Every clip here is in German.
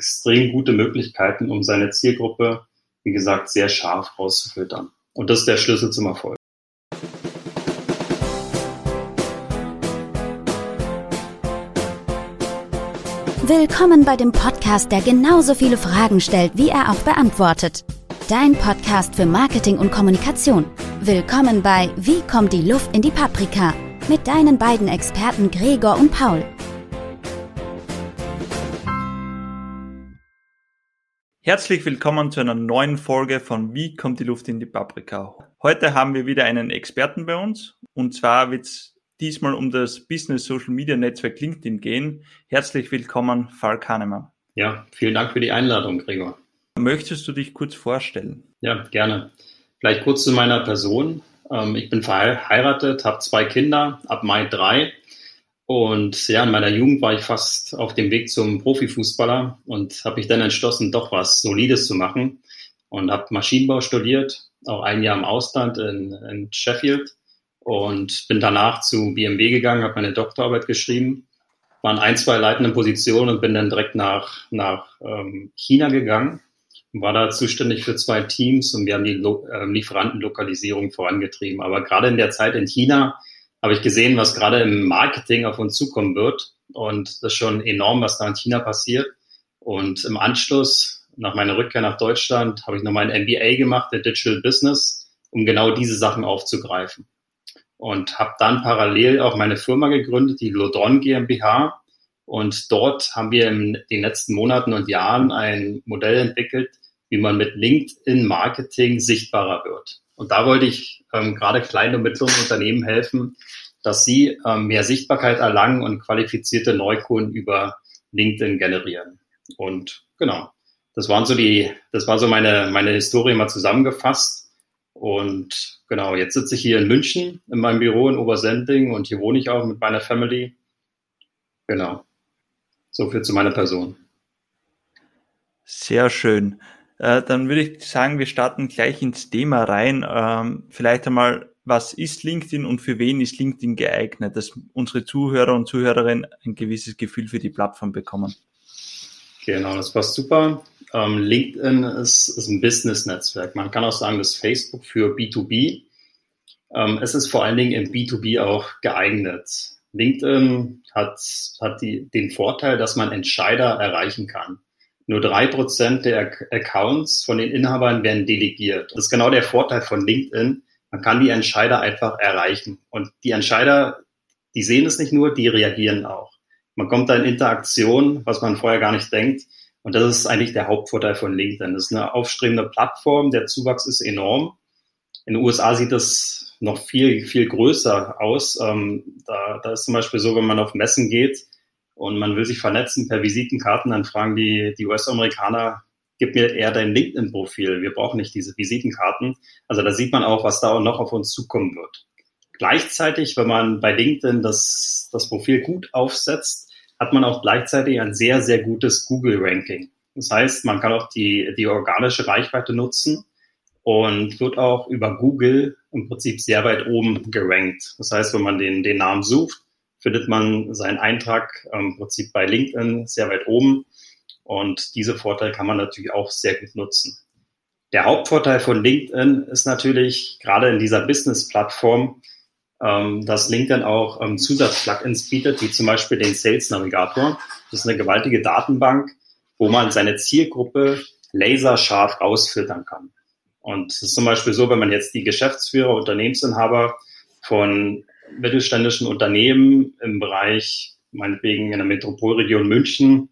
extrem gute Möglichkeiten, um seine Zielgruppe, wie gesagt, sehr scharf rauszufiltern. Und das ist der Schlüssel zum Erfolg. Willkommen bei dem Podcast, der genauso viele Fragen stellt, wie er auch beantwortet. Dein Podcast für Marketing und Kommunikation. Willkommen bei Wie kommt die Luft in die Paprika? Mit deinen beiden Experten Gregor und Paul. Herzlich willkommen zu einer neuen Folge von Wie kommt die Luft in die Paprika? Heute haben wir wieder einen Experten bei uns und zwar wird es diesmal um das Business Social Media Netzwerk LinkedIn gehen. Herzlich willkommen, Falk Hahnemann. Ja, vielen Dank für die Einladung, Gregor. Möchtest du dich kurz vorstellen? Ja, gerne. Vielleicht kurz zu meiner Person. Ähm, ich bin verheiratet, habe zwei Kinder, ab Mai drei. Und ja, in meiner Jugend war ich fast auf dem Weg zum Profifußballer und habe mich dann entschlossen, doch was Solides zu machen und habe Maschinenbau studiert, auch ein Jahr im Ausland in, in Sheffield und bin danach zu BMW gegangen, habe meine Doktorarbeit geschrieben, war in ein, zwei leitenden Positionen und bin dann direkt nach, nach ähm, China gegangen war da zuständig für zwei Teams und wir haben die Lo äh, Lieferantenlokalisierung vorangetrieben. Aber gerade in der Zeit in China habe ich gesehen, was gerade im Marketing auf uns zukommen wird. Und das ist schon enorm, was da in China passiert. Und im Anschluss, nach meiner Rückkehr nach Deutschland, habe ich noch mein MBA gemacht, der Digital Business, um genau diese Sachen aufzugreifen und habe dann parallel auch meine Firma gegründet, die Lodron GmbH. Und dort haben wir in den letzten Monaten und Jahren ein Modell entwickelt, wie man mit LinkedIn-Marketing sichtbarer wird. Und da wollte ich ähm, gerade kleinen und mittleren Unternehmen helfen, dass sie ähm, mehr Sichtbarkeit erlangen und qualifizierte Neukunden über LinkedIn generieren. Und genau, das waren so die, das war so meine, meine Historie mal zusammengefasst. Und genau, jetzt sitze ich hier in München in meinem Büro in Obersendling und hier wohne ich auch mit meiner Family. Genau. So viel zu meiner Person. Sehr schön. Äh, dann würde ich sagen, wir starten gleich ins Thema rein. Ähm, vielleicht einmal, was ist LinkedIn und für wen ist LinkedIn geeignet, dass unsere Zuhörer und Zuhörerinnen ein gewisses Gefühl für die Plattform bekommen? Genau, das passt super. Ähm, LinkedIn ist, ist ein Business-Netzwerk. Man kann auch sagen, das Facebook für B2B. Ähm, es ist vor allen Dingen im B2B auch geeignet. LinkedIn hat, hat die, den Vorteil, dass man Entscheider erreichen kann. Nur drei Prozent der Accounts von den Inhabern werden delegiert. Das ist genau der Vorteil von LinkedIn. Man kann die Entscheider einfach erreichen. Und die Entscheider, die sehen es nicht nur, die reagieren auch. Man kommt da in Interaktion, was man vorher gar nicht denkt. Und das ist eigentlich der Hauptvorteil von LinkedIn. Das ist eine aufstrebende Plattform, der Zuwachs ist enorm. In den USA sieht das noch viel, viel größer aus. Ähm, da, da ist zum Beispiel so, wenn man auf Messen geht und man will sich vernetzen per Visitenkarten, dann fragen die, die US-Amerikaner, gib mir eher dein LinkedIn-Profil. Wir brauchen nicht diese Visitenkarten. Also da sieht man auch, was da noch auf uns zukommen wird. Gleichzeitig, wenn man bei LinkedIn das, das Profil gut aufsetzt, hat man auch gleichzeitig ein sehr, sehr gutes Google-Ranking. Das heißt, man kann auch die, die organische Reichweite nutzen und wird auch über Google im Prinzip sehr weit oben gerankt. Das heißt, wenn man den, den Namen sucht, findet man seinen Eintrag im Prinzip bei LinkedIn sehr weit oben. Und diese Vorteile kann man natürlich auch sehr gut nutzen. Der Hauptvorteil von LinkedIn ist natürlich gerade in dieser Business-Plattform, ähm, dass LinkedIn auch ähm, Zusatzplugins bietet, wie zum Beispiel den Sales Navigator. Das ist eine gewaltige Datenbank, wo man seine Zielgruppe laserscharf rausfiltern kann. Und es ist zum Beispiel so, wenn man jetzt die Geschäftsführer, Unternehmensinhaber von mittelständischen Unternehmen im Bereich, meinetwegen in der Metropolregion München,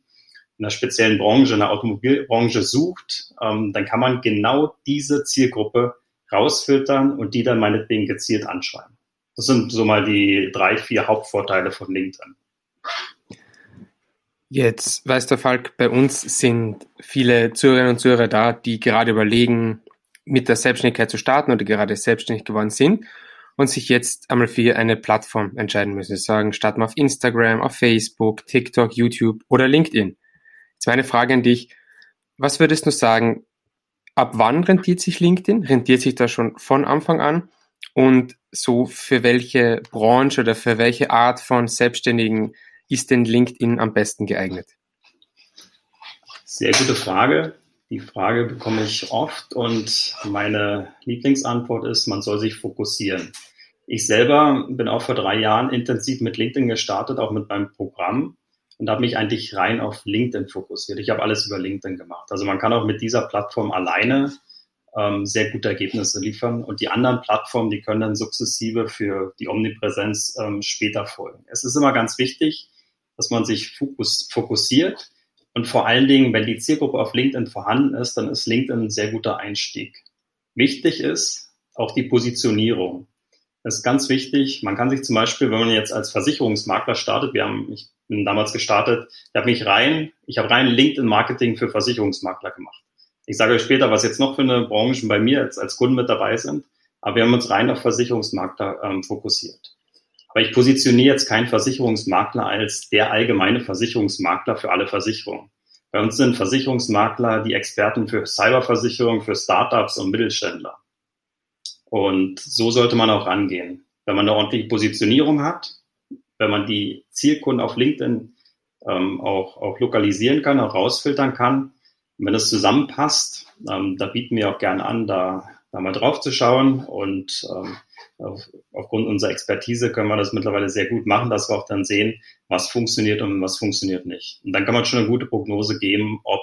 in einer speziellen Branche, in der Automobilbranche sucht, ähm, dann kann man genau diese Zielgruppe rausfiltern und die dann meinetwegen gezielt anschreiben. Das sind so mal die drei, vier Hauptvorteile von LinkedIn. Jetzt weißt du, Falk, bei uns sind viele Zuhörerinnen und Zuhörer da, die gerade überlegen, mit der Selbstständigkeit zu starten oder gerade selbstständig geworden sind und sich jetzt einmal für eine Plattform entscheiden müssen. Sagen, starten wir auf Instagram, auf Facebook, TikTok, YouTube oder LinkedIn. Jetzt meine Frage an dich. Was würdest du sagen, ab wann rentiert sich LinkedIn? Rentiert sich das schon von Anfang an? Und so für welche Branche oder für welche Art von Selbstständigen ist denn LinkedIn am besten geeignet? Sehr gute Frage. Die Frage bekomme ich oft und meine Lieblingsantwort ist, man soll sich fokussieren. Ich selber bin auch vor drei Jahren intensiv mit LinkedIn gestartet, auch mit meinem Programm und habe mich eigentlich rein auf LinkedIn fokussiert. Ich habe alles über LinkedIn gemacht. Also man kann auch mit dieser Plattform alleine ähm, sehr gute Ergebnisse liefern und die anderen Plattformen, die können dann sukzessive für die Omnipräsenz ähm, später folgen. Es ist immer ganz wichtig, dass man sich fokus fokussiert und vor allen Dingen, wenn die Zielgruppe auf LinkedIn vorhanden ist, dann ist LinkedIn ein sehr guter Einstieg. Wichtig ist auch die Positionierung. Das ist ganz wichtig. Man kann sich zum Beispiel, wenn man jetzt als Versicherungsmakler startet, wir haben, ich bin damals gestartet, ich habe mich rein, ich habe rein LinkedIn-Marketing für Versicherungsmakler gemacht. Ich sage euch später, was jetzt noch für eine Branchen bei mir als, als Kunden mit dabei sind, aber wir haben uns rein auf Versicherungsmakler ähm, fokussiert. Aber ich positioniere jetzt keinen Versicherungsmakler als der allgemeine Versicherungsmakler für alle Versicherungen. Bei uns sind Versicherungsmakler die Experten für Cyberversicherung, für Startups und Mittelständler. Und so sollte man auch rangehen. Wenn man eine ordentliche Positionierung hat, wenn man die Zielkunden auf LinkedIn ähm, auch, auch lokalisieren kann, auch rausfiltern kann, wenn das zusammenpasst, ähm, da bieten wir auch gerne an, da, da mal drauf zu schauen und ähm, auf, aufgrund unserer Expertise können wir das mittlerweile sehr gut machen, dass wir auch dann sehen, was funktioniert und was funktioniert nicht. Und dann kann man schon eine gute Prognose geben, ob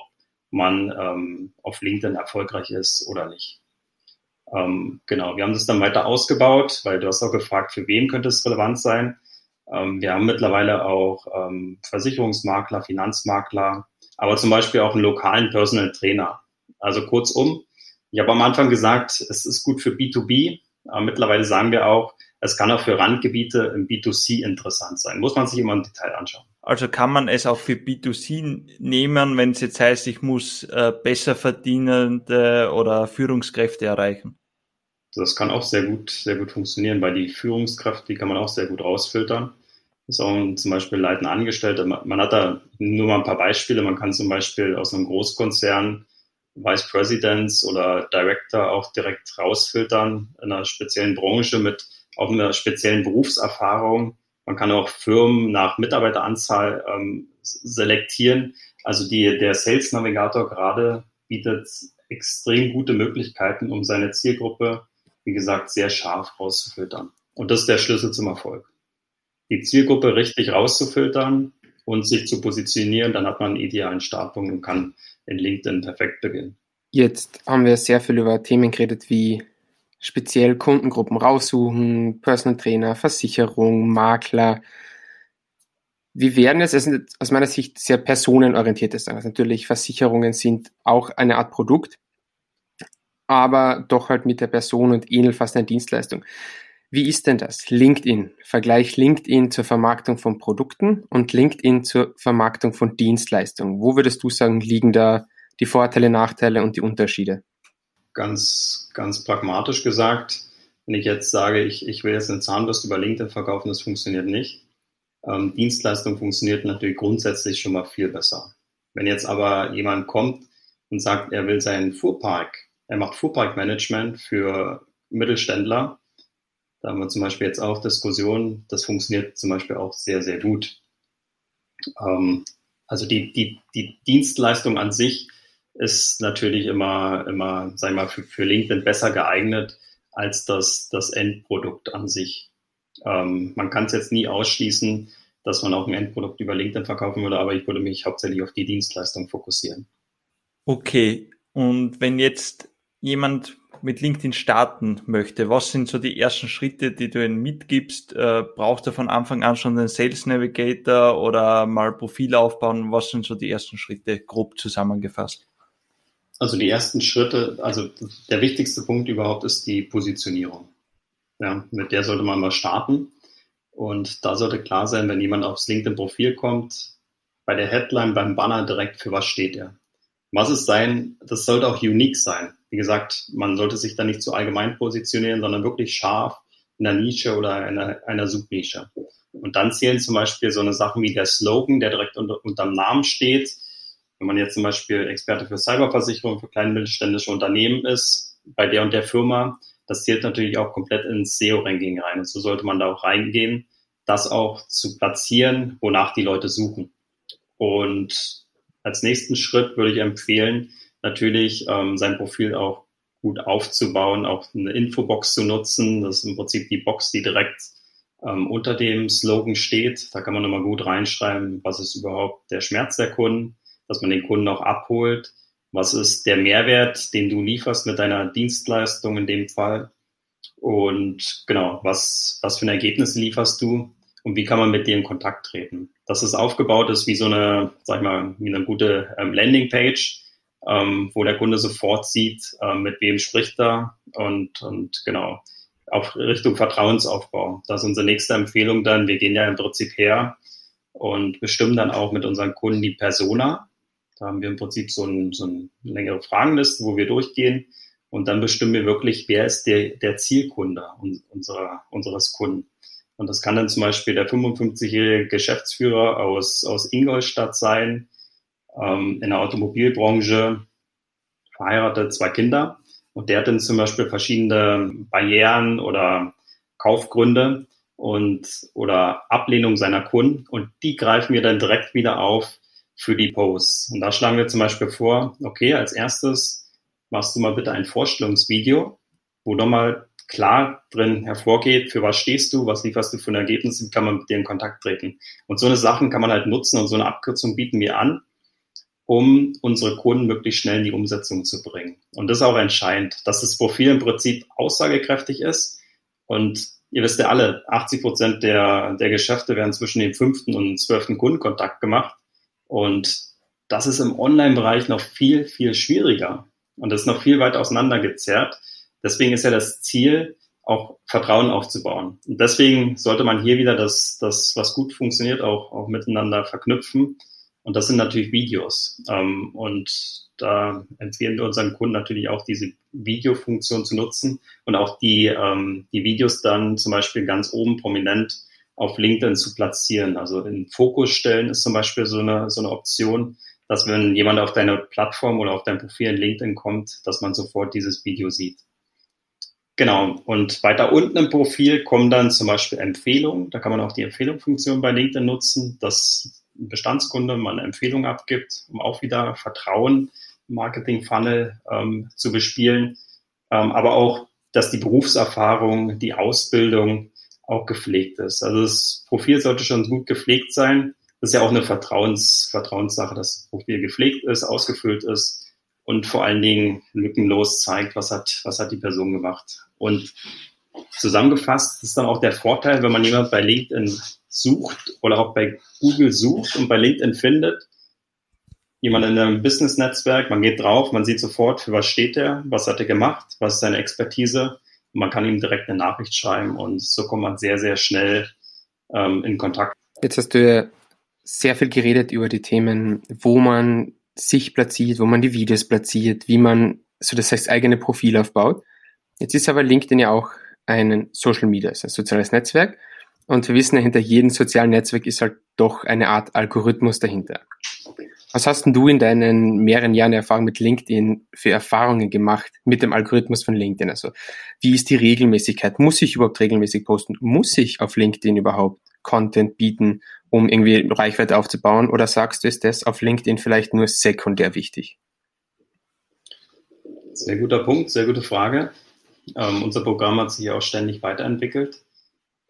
man ähm, auf LinkedIn erfolgreich ist oder nicht. Ähm, genau, wir haben das dann weiter ausgebaut, weil du hast auch gefragt, für wen könnte es relevant sein. Ähm, wir haben mittlerweile auch ähm, Versicherungsmakler, Finanzmakler, aber zum Beispiel auch einen lokalen Personal Trainer. Also kurzum, ich habe am Anfang gesagt, es ist gut für B2B, aber mittlerweile sagen wir auch, es kann auch für Randgebiete im B2C interessant sein. Muss man sich immer im Detail anschauen. Also kann man es auch für B2C nehmen, wenn es jetzt heißt, ich muss äh, besser verdienende oder Führungskräfte erreichen? Das kann auch sehr gut, sehr gut funktionieren, weil die Führungskräfte, die kann man auch sehr gut rausfiltern. Das ist auch zum Beispiel leitende Angestellte. Man hat da nur mal ein paar Beispiele. Man kann zum Beispiel aus einem Großkonzern Vice Presidents oder Director auch direkt rausfiltern in einer speziellen Branche mit auch einer speziellen Berufserfahrung. Man kann auch Firmen nach Mitarbeiteranzahl ähm, selektieren. Also die, der Sales Navigator gerade bietet extrem gute Möglichkeiten, um seine Zielgruppe, wie gesagt, sehr scharf rauszufiltern. Und das ist der Schlüssel zum Erfolg. Die Zielgruppe richtig rauszufiltern und sich zu positionieren, dann hat man einen idealen Startpunkt und kann in LinkedIn perfekt beginnen. Jetzt haben wir sehr viel über Themen geredet wie speziell Kundengruppen raussuchen, Personal Trainer, Versicherung, Makler. Wie werden es, es sind aus meiner Sicht sehr personenorientierte Sachen. Also natürlich Versicherungen sind auch eine Art Produkt, aber doch halt mit der Person und ähneln fast eine Dienstleistung. Wie ist denn das? LinkedIn. Vergleich LinkedIn zur Vermarktung von Produkten und LinkedIn zur Vermarktung von Dienstleistungen. Wo würdest du sagen, liegen da die Vorteile, Nachteile und die Unterschiede? Ganz, ganz pragmatisch gesagt, wenn ich jetzt sage, ich, ich will jetzt eine Zahnbürste über LinkedIn verkaufen, das funktioniert nicht. Ähm, Dienstleistung funktioniert natürlich grundsätzlich schon mal viel besser. Wenn jetzt aber jemand kommt und sagt, er will seinen Fuhrpark, er macht Fuhrparkmanagement für Mittelständler, da haben wir zum Beispiel jetzt auch Diskussionen, das funktioniert zum Beispiel auch sehr, sehr gut. Ähm, also die, die, die Dienstleistung an sich ist natürlich immer, immer, sag ich mal, für, für LinkedIn besser geeignet als das, das Endprodukt an sich. Ähm, man kann es jetzt nie ausschließen, dass man auch ein Endprodukt über LinkedIn verkaufen würde, aber ich würde mich hauptsächlich auf die Dienstleistung fokussieren. Okay, und wenn jetzt jemand mit LinkedIn starten möchte, was sind so die ersten Schritte, die du ihnen mitgibst? Äh, braucht er von Anfang an schon den Sales Navigator oder mal Profil aufbauen? Was sind so die ersten Schritte, grob zusammengefasst? Also die ersten Schritte, also der wichtigste Punkt überhaupt ist die Positionierung. Ja, mit der sollte man mal starten. Und da sollte klar sein, wenn jemand aufs LinkedIn-Profil kommt, bei der Headline, beim Banner direkt, für was steht er. Was es sein, das sollte auch unique sein. Wie gesagt, man sollte sich da nicht zu allgemein positionieren, sondern wirklich scharf in einer Nische oder einer, einer Subnische. Und dann zählen zum Beispiel so eine Sachen wie der Slogan, der direkt unter, unterm Namen steht. Wenn man jetzt zum Beispiel Experte für Cyberversicherung für kleine mittelständische Unternehmen ist, bei der und der Firma, das zählt natürlich auch komplett ins SEO-Ranking rein. Und so sollte man da auch reingehen, das auch zu platzieren, wonach die Leute suchen. Und als nächsten Schritt würde ich empfehlen, natürlich ähm, sein Profil auch gut aufzubauen, auch eine Infobox zu nutzen. Das ist im Prinzip die Box, die direkt ähm, unter dem Slogan steht. Da kann man nochmal gut reinschreiben, was ist überhaupt der Schmerz der Kunden, dass man den Kunden auch abholt. Was ist der Mehrwert, den du lieferst mit deiner Dienstleistung in dem Fall? Und genau, was, was für ein Ergebnis lieferst du und wie kann man mit dir in Kontakt treten? Dass es aufgebaut ist wie so eine, sag ich mal, wie eine gute ähm, Landingpage, ähm, wo der Kunde sofort sieht, ähm, mit wem spricht er und, und genau, auf Richtung Vertrauensaufbau. Das ist unsere nächste Empfehlung dann. Wir gehen ja im Prinzip her und bestimmen dann auch mit unseren Kunden die Persona. Da haben wir im Prinzip so, ein, so eine längere Fragenliste, wo wir durchgehen und dann bestimmen wir wirklich, wer ist der, der Zielkunde unserer, unseres Kunden. Und das kann dann zum Beispiel der 55-jährige Geschäftsführer aus, aus Ingolstadt sein, ähm, in der Automobilbranche, verheiratet, zwei Kinder. Und der hat dann zum Beispiel verschiedene Barrieren oder Kaufgründe und oder Ablehnung seiner Kunden. Und die greifen wir dann direkt wieder auf für die Posts. Und da schlagen wir zum Beispiel vor, okay, als erstes machst du mal bitte ein Vorstellungsvideo, wo nochmal klar drin hervorgeht, für was stehst du, was lieferst du für ein Ergebnis, wie kann man mit dir in Kontakt treten. Und so eine Sachen kann man halt nutzen und so eine Abkürzung bieten wir an, um unsere Kunden möglichst schnell in die Umsetzung zu bringen. Und das ist auch entscheidend, dass das Profil im Prinzip aussagekräftig ist. Und ihr wisst ja alle, 80 Prozent der, der Geschäfte werden zwischen dem fünften und zwölften Kundenkontakt gemacht. Und das ist im Online-Bereich noch viel, viel schwieriger. Und das ist noch viel weiter auseinandergezerrt. Deswegen ist ja das Ziel, auch Vertrauen aufzubauen. Und deswegen sollte man hier wieder das, das was gut funktioniert, auch, auch miteinander verknüpfen und das sind natürlich Videos. Ähm, und da empfehlen wir unseren Kunden natürlich auch diese Videofunktion zu nutzen und auch die, ähm, die Videos dann zum Beispiel ganz oben prominent auf LinkedIn zu platzieren. Also in Fokus stellen ist zum Beispiel so eine, so eine Option, dass wenn jemand auf deine Plattform oder auf dein Profil in LinkedIn kommt, dass man sofort dieses Video sieht. Genau. Und weiter unten im Profil kommen dann zum Beispiel Empfehlungen. Da kann man auch die Empfehlungsfunktion bei LinkedIn nutzen, dass ein Bestandskunde mal eine Empfehlung abgibt, um auch wieder Vertrauen im Marketing-Funnel ähm, zu bespielen. Ähm, aber auch, dass die Berufserfahrung, die Ausbildung auch gepflegt ist. Also das Profil sollte schon gut gepflegt sein. Das ist ja auch eine Vertrauens, Vertrauenssache, dass das Profil gepflegt ist, ausgefüllt ist und vor allen Dingen lückenlos zeigt, was hat, was hat die Person gemacht. Und zusammengefasst ist dann auch der Vorteil, wenn man jemand bei LinkedIn sucht oder auch bei Google sucht und bei LinkedIn findet, jemand in einem Business-Netzwerk, man geht drauf, man sieht sofort, für was steht er, was hat er gemacht, was ist seine Expertise und man kann ihm direkt eine Nachricht schreiben und so kommt man sehr, sehr schnell ähm, in Kontakt. Jetzt hast du ja sehr viel geredet über die Themen, wo man sich platziert, wo man die Videos platziert, wie man so das heißt eigene Profil aufbaut. Jetzt ist aber LinkedIn ja auch ein Social Media, also ein soziales Netzwerk. Und wir wissen, hinter jedem sozialen Netzwerk ist halt doch eine Art Algorithmus dahinter. Was hast denn du in deinen mehreren Jahren Erfahrung mit LinkedIn für Erfahrungen gemacht mit dem Algorithmus von LinkedIn? Also wie ist die Regelmäßigkeit? Muss ich überhaupt regelmäßig posten? Muss ich auf LinkedIn überhaupt Content bieten, um irgendwie Reichweite aufzubauen? Oder sagst du, ist das auf LinkedIn vielleicht nur sekundär wichtig? Sehr guter Punkt, sehr gute Frage. Ähm, unser Programm hat sich auch ständig weiterentwickelt.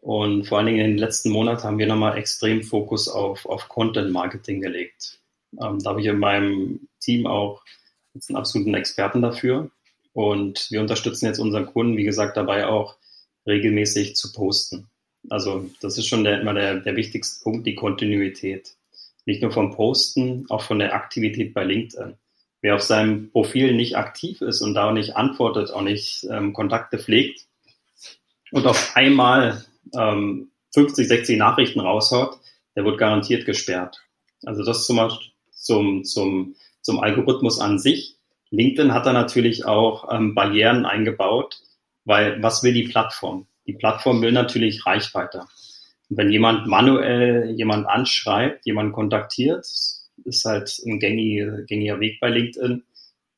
Und vor allen Dingen in den letzten Monaten haben wir nochmal extrem Fokus auf, auf Content Marketing gelegt. Ähm, da habe ich in meinem Team auch jetzt einen absoluten Experten dafür. Und wir unterstützen jetzt unseren Kunden, wie gesagt, dabei auch regelmäßig zu posten. Also das ist schon der, immer der, der wichtigste Punkt, die Kontinuität. Nicht nur vom Posten, auch von der Aktivität bei LinkedIn. Wer auf seinem Profil nicht aktiv ist und da auch nicht antwortet, auch nicht ähm, Kontakte pflegt und auf einmal ähm, 50, 60 Nachrichten raushaut, der wird garantiert gesperrt. Also das zum zum, zum, zum Algorithmus an sich. LinkedIn hat da natürlich auch ähm, Barrieren eingebaut, weil was will die Plattform? Die Plattform will natürlich Reichweite. Und wenn jemand manuell jemand anschreibt, jemand kontaktiert, ist halt ein gängiger, gängiger Weg bei LinkedIn,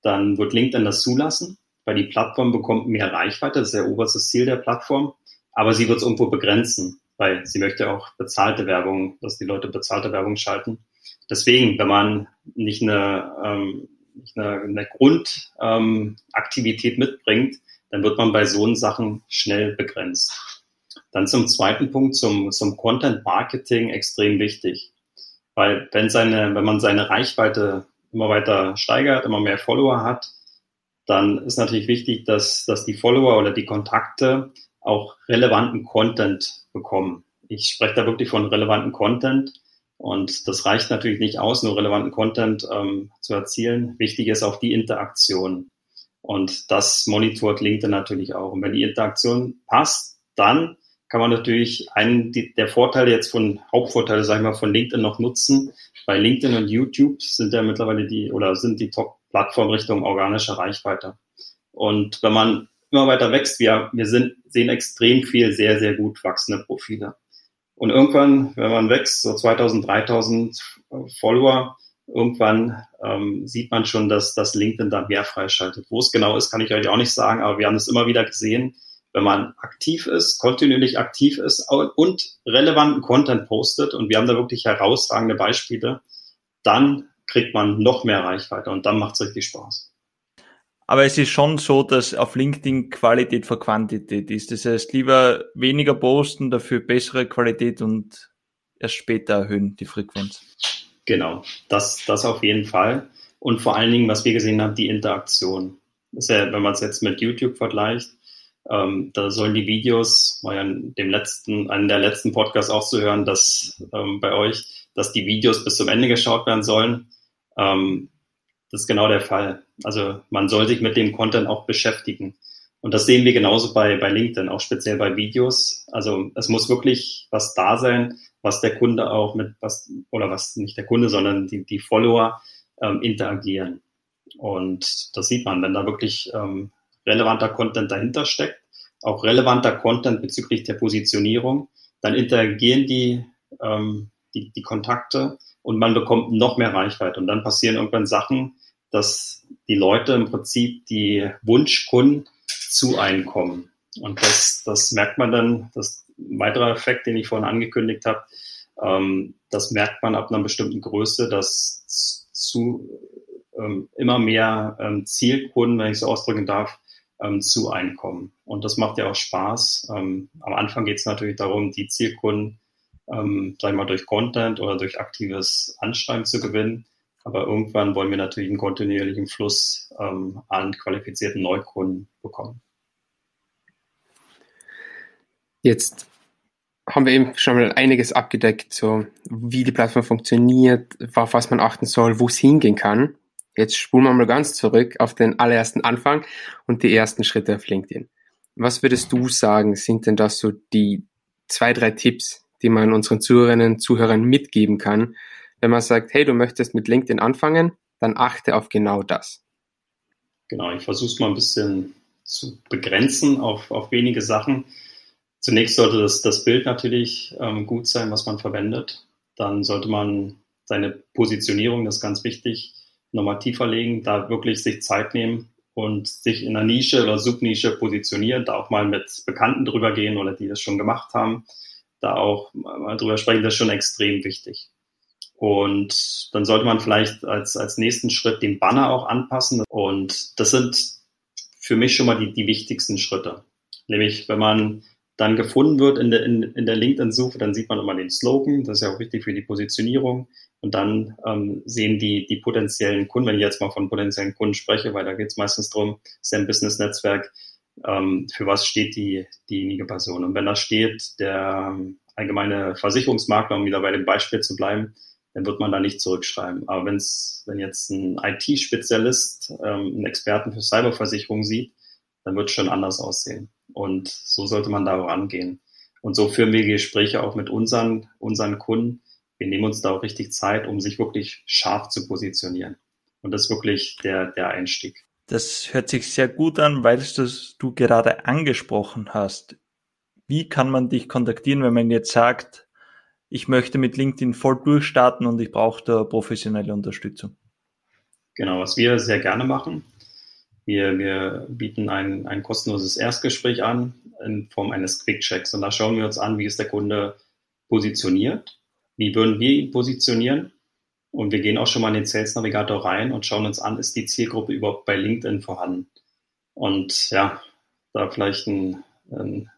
dann wird LinkedIn das zulassen, weil die Plattform bekommt mehr Reichweite, das ist der oberste Ziel der Plattform aber sie wird es irgendwo begrenzen, weil sie möchte auch bezahlte Werbung, dass die Leute bezahlte Werbung schalten. Deswegen, wenn man nicht eine, ähm, nicht eine, eine Grundaktivität ähm, mitbringt, dann wird man bei so Sachen schnell begrenzt. Dann zum zweiten Punkt, zum, zum Content Marketing extrem wichtig. Weil wenn seine, wenn man seine Reichweite immer weiter steigert, immer mehr Follower hat, dann ist natürlich wichtig, dass, dass die Follower oder die Kontakte auch relevanten Content bekommen. Ich spreche da wirklich von relevanten Content und das reicht natürlich nicht aus, nur relevanten Content ähm, zu erzielen. Wichtig ist auch die Interaktion. Und das monitort LinkedIn natürlich auch. Und wenn die Interaktion passt, dann kann man natürlich einen der Vorteile jetzt von Hauptvorteile, sag ich mal, von LinkedIn noch nutzen. Bei LinkedIn und YouTube sind ja mittlerweile die oder sind die Top-Plattformen Richtung organische Reichweite. Und wenn man immer weiter wächst, wir, wir sind, sehen extrem viel sehr, sehr gut wachsende Profile. Und irgendwann, wenn man wächst, so 2000, 3000 Follower, irgendwann ähm, sieht man schon, dass das LinkedIn da mehr freischaltet. Wo es genau ist, kann ich euch auch nicht sagen, aber wir haben es immer wieder gesehen, wenn man aktiv ist, kontinuierlich aktiv ist und relevanten Content postet, und wir haben da wirklich herausragende Beispiele, dann kriegt man noch mehr Reichweite und dann macht es richtig Spaß. Aber es ist schon so, dass auf LinkedIn Qualität vor Quantität ist. Das heißt, lieber weniger posten, dafür bessere Qualität und erst später erhöhen die Frequenz. Genau, das, das auf jeden Fall. Und vor allen Dingen, was wir gesehen haben, die Interaktion. Ja, wenn man es jetzt mit YouTube vergleicht, ähm, da sollen die Videos, war ja in dem letzten, einen der letzten Podcasts auch zu hören, dass ähm, bei euch, dass die Videos bis zum Ende geschaut werden sollen. Ähm, das ist genau der Fall. Also man soll sich mit dem Content auch beschäftigen. Und das sehen wir genauso bei, bei LinkedIn, auch speziell bei Videos. Also es muss wirklich was da sein, was der Kunde auch mit, was, oder was nicht der Kunde, sondern die, die Follower ähm, interagieren. Und das sieht man, wenn da wirklich ähm, relevanter Content dahinter steckt, auch relevanter Content bezüglich der Positionierung, dann interagieren die, ähm, die, die Kontakte und man bekommt noch mehr Reichweite. Und dann passieren irgendwann Sachen, dass die Leute im Prinzip die Wunschkunden zu einkommen. Und das, das merkt man dann, das ein weiterer Effekt, den ich vorhin angekündigt habe, ähm, das merkt man ab einer bestimmten Größe, dass zu ähm, immer mehr ähm, Zielkunden, wenn ich so ausdrücken darf, ähm, zu einkommen. Und das macht ja auch Spaß. Ähm, am Anfang geht es natürlich darum, die Zielkunden, ähm, sag ich mal, durch Content oder durch aktives Anschreiben zu gewinnen. Aber irgendwann wollen wir natürlich einen kontinuierlichen Fluss ähm, an qualifizierten Neukunden bekommen. Jetzt haben wir eben schon mal einiges abgedeckt, so wie die Plattform funktioniert, auf was man achten soll, wo es hingehen kann. Jetzt spulen wir mal ganz zurück auf den allerersten Anfang und die ersten Schritte auf LinkedIn. Was würdest du sagen, sind denn das so die zwei, drei Tipps, die man unseren Zuhörerinnen und Zuhörern mitgeben kann, wenn man sagt, hey, du möchtest mit LinkedIn anfangen, dann achte auf genau das. Genau, ich versuche es mal ein bisschen zu begrenzen auf, auf wenige Sachen. Zunächst sollte das, das Bild natürlich ähm, gut sein, was man verwendet. Dann sollte man seine Positionierung, das ist ganz wichtig, nochmal tiefer legen, da wirklich sich Zeit nehmen und sich in einer Nische oder Subnische positionieren, da auch mal mit Bekannten drüber gehen oder die das schon gemacht haben, da auch mal drüber sprechen, das ist schon extrem wichtig. Und dann sollte man vielleicht als, als nächsten Schritt den Banner auch anpassen. Und das sind für mich schon mal die, die wichtigsten Schritte. Nämlich, wenn man dann gefunden wird in der, in, in der LinkedIn-Suche, dann sieht man immer den Slogan, das ist ja auch wichtig für die Positionierung. Und dann ähm, sehen die, die potenziellen Kunden, wenn ich jetzt mal von potenziellen Kunden spreche, weil da geht es meistens darum, ist ein Business-Netzwerk, ähm, für was steht die, diejenige Person. Und wenn da steht, der ähm, allgemeine Versicherungsmakler, um wieder bei dem Beispiel zu bleiben, dann wird man da nicht zurückschreiben. Aber wenn's, wenn jetzt ein IT-Spezialist ähm, einen Experten für Cyberversicherung sieht, dann wird es schon anders aussehen. Und so sollte man da auch angehen. Und so führen wir Gespräche auch mit unseren, unseren Kunden, wir nehmen uns da auch richtig Zeit, um sich wirklich scharf zu positionieren. Und das ist wirklich der, der Einstieg. Das hört sich sehr gut an, weil es du gerade angesprochen hast. Wie kann man dich kontaktieren, wenn man jetzt sagt, ich möchte mit LinkedIn voll durchstarten und ich brauche da professionelle Unterstützung? Genau, was wir sehr gerne machen. Wir, wir bieten ein, ein kostenloses Erstgespräch an in Form eines Quick-Checks. Und da schauen wir uns an, wie ist der Kunde positioniert wie würden wir ihn positionieren? Und wir gehen auch schon mal in den Sales Navigator rein und schauen uns an, ist die Zielgruppe überhaupt bei LinkedIn vorhanden? Und ja, da vielleicht ein, ein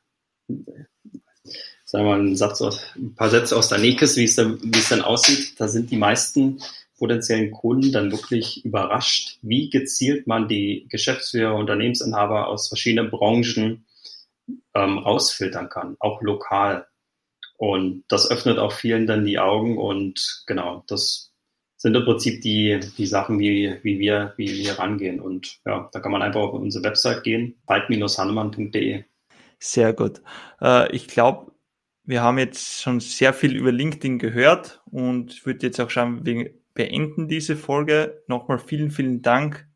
sagen wir mal, einen Satz aus, ein paar Sätze aus der Nähkiste, wie es dann, es dann aussieht. Da sind die meisten potenziellen Kunden dann wirklich überrascht, wie gezielt man die Geschäftsführer, Unternehmensinhaber aus verschiedenen Branchen ähm, rausfiltern kann, auch lokal. Und das öffnet auch vielen dann die Augen und genau, das sind im Prinzip die, die Sachen, wie, wie, wir, wie wir rangehen. Und ja, da kann man einfach auf unsere Website gehen, wald-hannemann.de. Sehr gut. Äh, ich glaube, wir haben jetzt schon sehr viel über LinkedIn gehört und ich würde jetzt auch schauen, wir beenden diese Folge. Nochmal vielen, vielen Dank,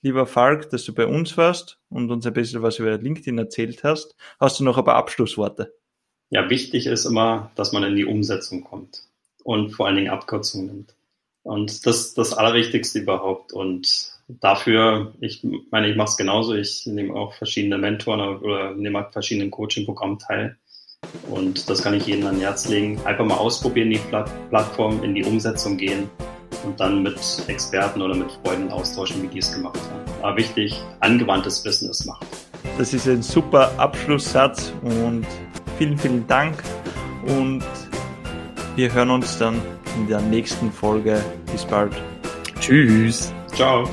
lieber Falk, dass du bei uns warst und uns ein bisschen was über LinkedIn erzählt hast. Hast du noch ein paar Abschlussworte? Ja, wichtig ist immer, dass man in die Umsetzung kommt und vor allen Dingen Abkürzungen nimmt. Und das ist das Allerwichtigste überhaupt. Und dafür, ich meine, ich mache es genauso. Ich nehme auch verschiedene Mentoren oder nehme an verschiedenen Coaching-Programmen teil. Und das kann ich jedem ans Herz legen. Einfach mal ausprobieren, die Plattform, in die Umsetzung gehen und dann mit Experten oder mit Freunden austauschen, wie die es gemacht haben. Aber wichtig, angewandtes Business macht. Das ist ein super Abschlusssatz und vielen, vielen Dank und wir hören uns dann in der nächsten Folge. Bis bald. Tschüss. Ciao.